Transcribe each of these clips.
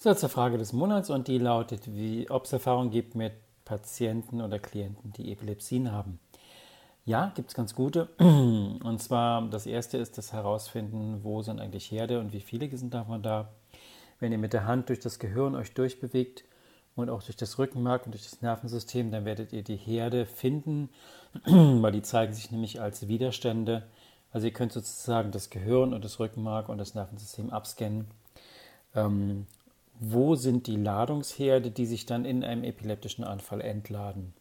So, zur Frage des Monats und die lautet, wie, ob es Erfahrungen gibt mit Patienten oder Klienten, die Epilepsien haben. Ja, gibt es ganz gute. Und zwar das erste ist das Herausfinden, wo sind eigentlich Herde und wie viele sind davon da. Wenn ihr mit der Hand durch das Gehirn euch durchbewegt und auch durch das Rückenmark und durch das Nervensystem, dann werdet ihr die Herde finden, weil die zeigen sich nämlich als Widerstände. Also ihr könnt sozusagen das Gehirn und das Rückenmark und das Nervensystem abscannen. Ähm, wo sind die Ladungsherde, die sich dann in einem epileptischen Anfall entladen.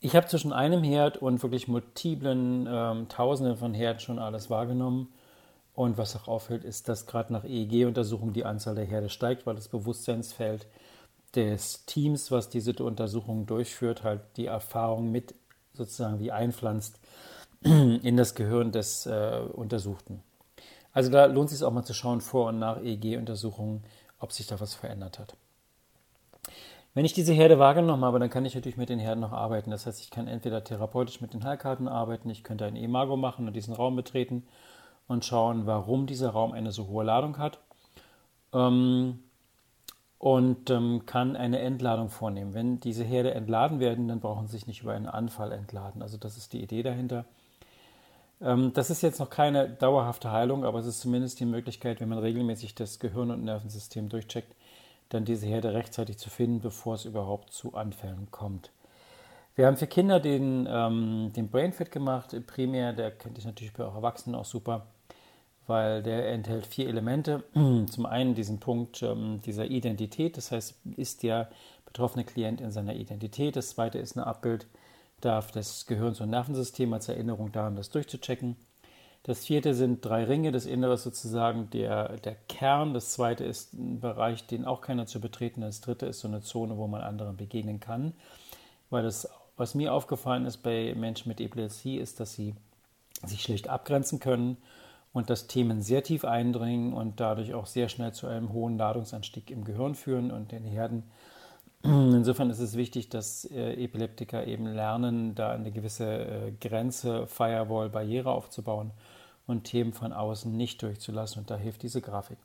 Ich habe zwischen einem Herd und wirklich multiplen ähm, Tausenden von Herden schon alles wahrgenommen. Und was auch auffällt, ist, dass gerade nach EEG-Untersuchungen die Anzahl der Herde steigt, weil das Bewusstseinsfeld des Teams, was diese Untersuchungen durchführt, halt die Erfahrung mit sozusagen wie einpflanzt in das Gehirn des äh, Untersuchten. Also da lohnt es sich auch mal zu schauen, vor und nach EEG-Untersuchungen, ob sich da was verändert hat. Wenn ich diese Herde wahrgenommen habe, dann kann ich natürlich mit den Herden noch arbeiten. Das heißt, ich kann entweder therapeutisch mit den Heilkarten arbeiten, ich könnte ein Imago machen und diesen Raum betreten und schauen, warum dieser Raum eine so hohe Ladung hat. Ähm, und ähm, kann eine Entladung vornehmen. Wenn diese Herde entladen werden, dann brauchen sie sich nicht über einen Anfall entladen. Also das ist die Idee dahinter. Ähm, das ist jetzt noch keine dauerhafte Heilung, aber es ist zumindest die Möglichkeit, wenn man regelmäßig das Gehirn und Nervensystem durchcheckt, dann diese Herde rechtzeitig zu finden, bevor es überhaupt zu Anfällen kommt. Wir haben für Kinder den, ähm, den Brainfit gemacht, primär, der kennt ich natürlich bei auch Erwachsenen auch super, weil der enthält vier Elemente. Zum einen diesen Punkt ähm, dieser Identität, das heißt, ist der betroffene Klient in seiner Identität. Das zweite ist ein Abbild darf das Gehirns- und Nervensystem als Erinnerung daran, das durchzuchecken. Das vierte sind drei Ringe. Das innere ist sozusagen der, der Kern. Das zweite ist ein Bereich, den auch keiner zu betreten. Das dritte ist so eine Zone, wo man anderen begegnen kann. Weil das, was mir aufgefallen ist bei Menschen mit Epilepsie, ist, dass sie sich schlicht abgrenzen können und dass Themen sehr tief eindringen und dadurch auch sehr schnell zu einem hohen Ladungsanstieg im Gehirn führen und den Herden Insofern ist es wichtig, dass äh, Epileptiker eben lernen, da eine gewisse äh, Grenze, Firewall, Barriere aufzubauen und Themen von außen nicht durchzulassen. Und da hilft diese Grafik.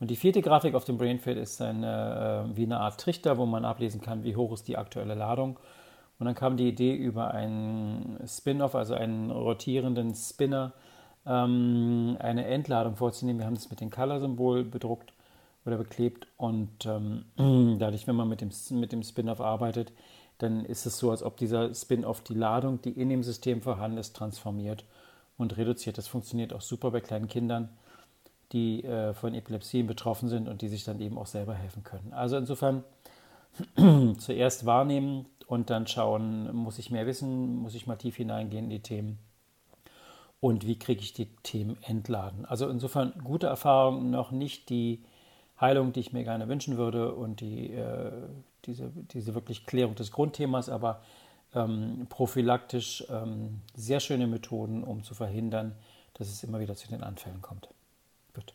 Und die vierte Grafik auf dem Brainfield ist eine, äh, wie eine Art Trichter, wo man ablesen kann, wie hoch ist die aktuelle Ladung. Und dann kam die Idee über einen Spin-off, also einen rotierenden Spinner, ähm, eine Entladung vorzunehmen. Wir haben das mit dem Color-Symbol bedruckt oder beklebt. Und ähm, dadurch, wenn man mit dem, mit dem Spin-off arbeitet, dann ist es so, als ob dieser Spin-off die Ladung, die in dem System vorhanden ist, transformiert und reduziert. Das funktioniert auch super bei kleinen Kindern, die äh, von Epilepsien betroffen sind und die sich dann eben auch selber helfen können. Also insofern zuerst wahrnehmen und dann schauen, muss ich mehr wissen, muss ich mal tief hineingehen in die Themen und wie kriege ich die Themen entladen. Also insofern gute Erfahrung, noch nicht die Heilung, die ich mir gerne wünschen würde und die, äh, diese, diese wirklich Klärung des Grundthemas, aber ähm, prophylaktisch ähm, sehr schöne Methoden, um zu verhindern, dass es immer wieder zu den Anfällen kommt. Gut.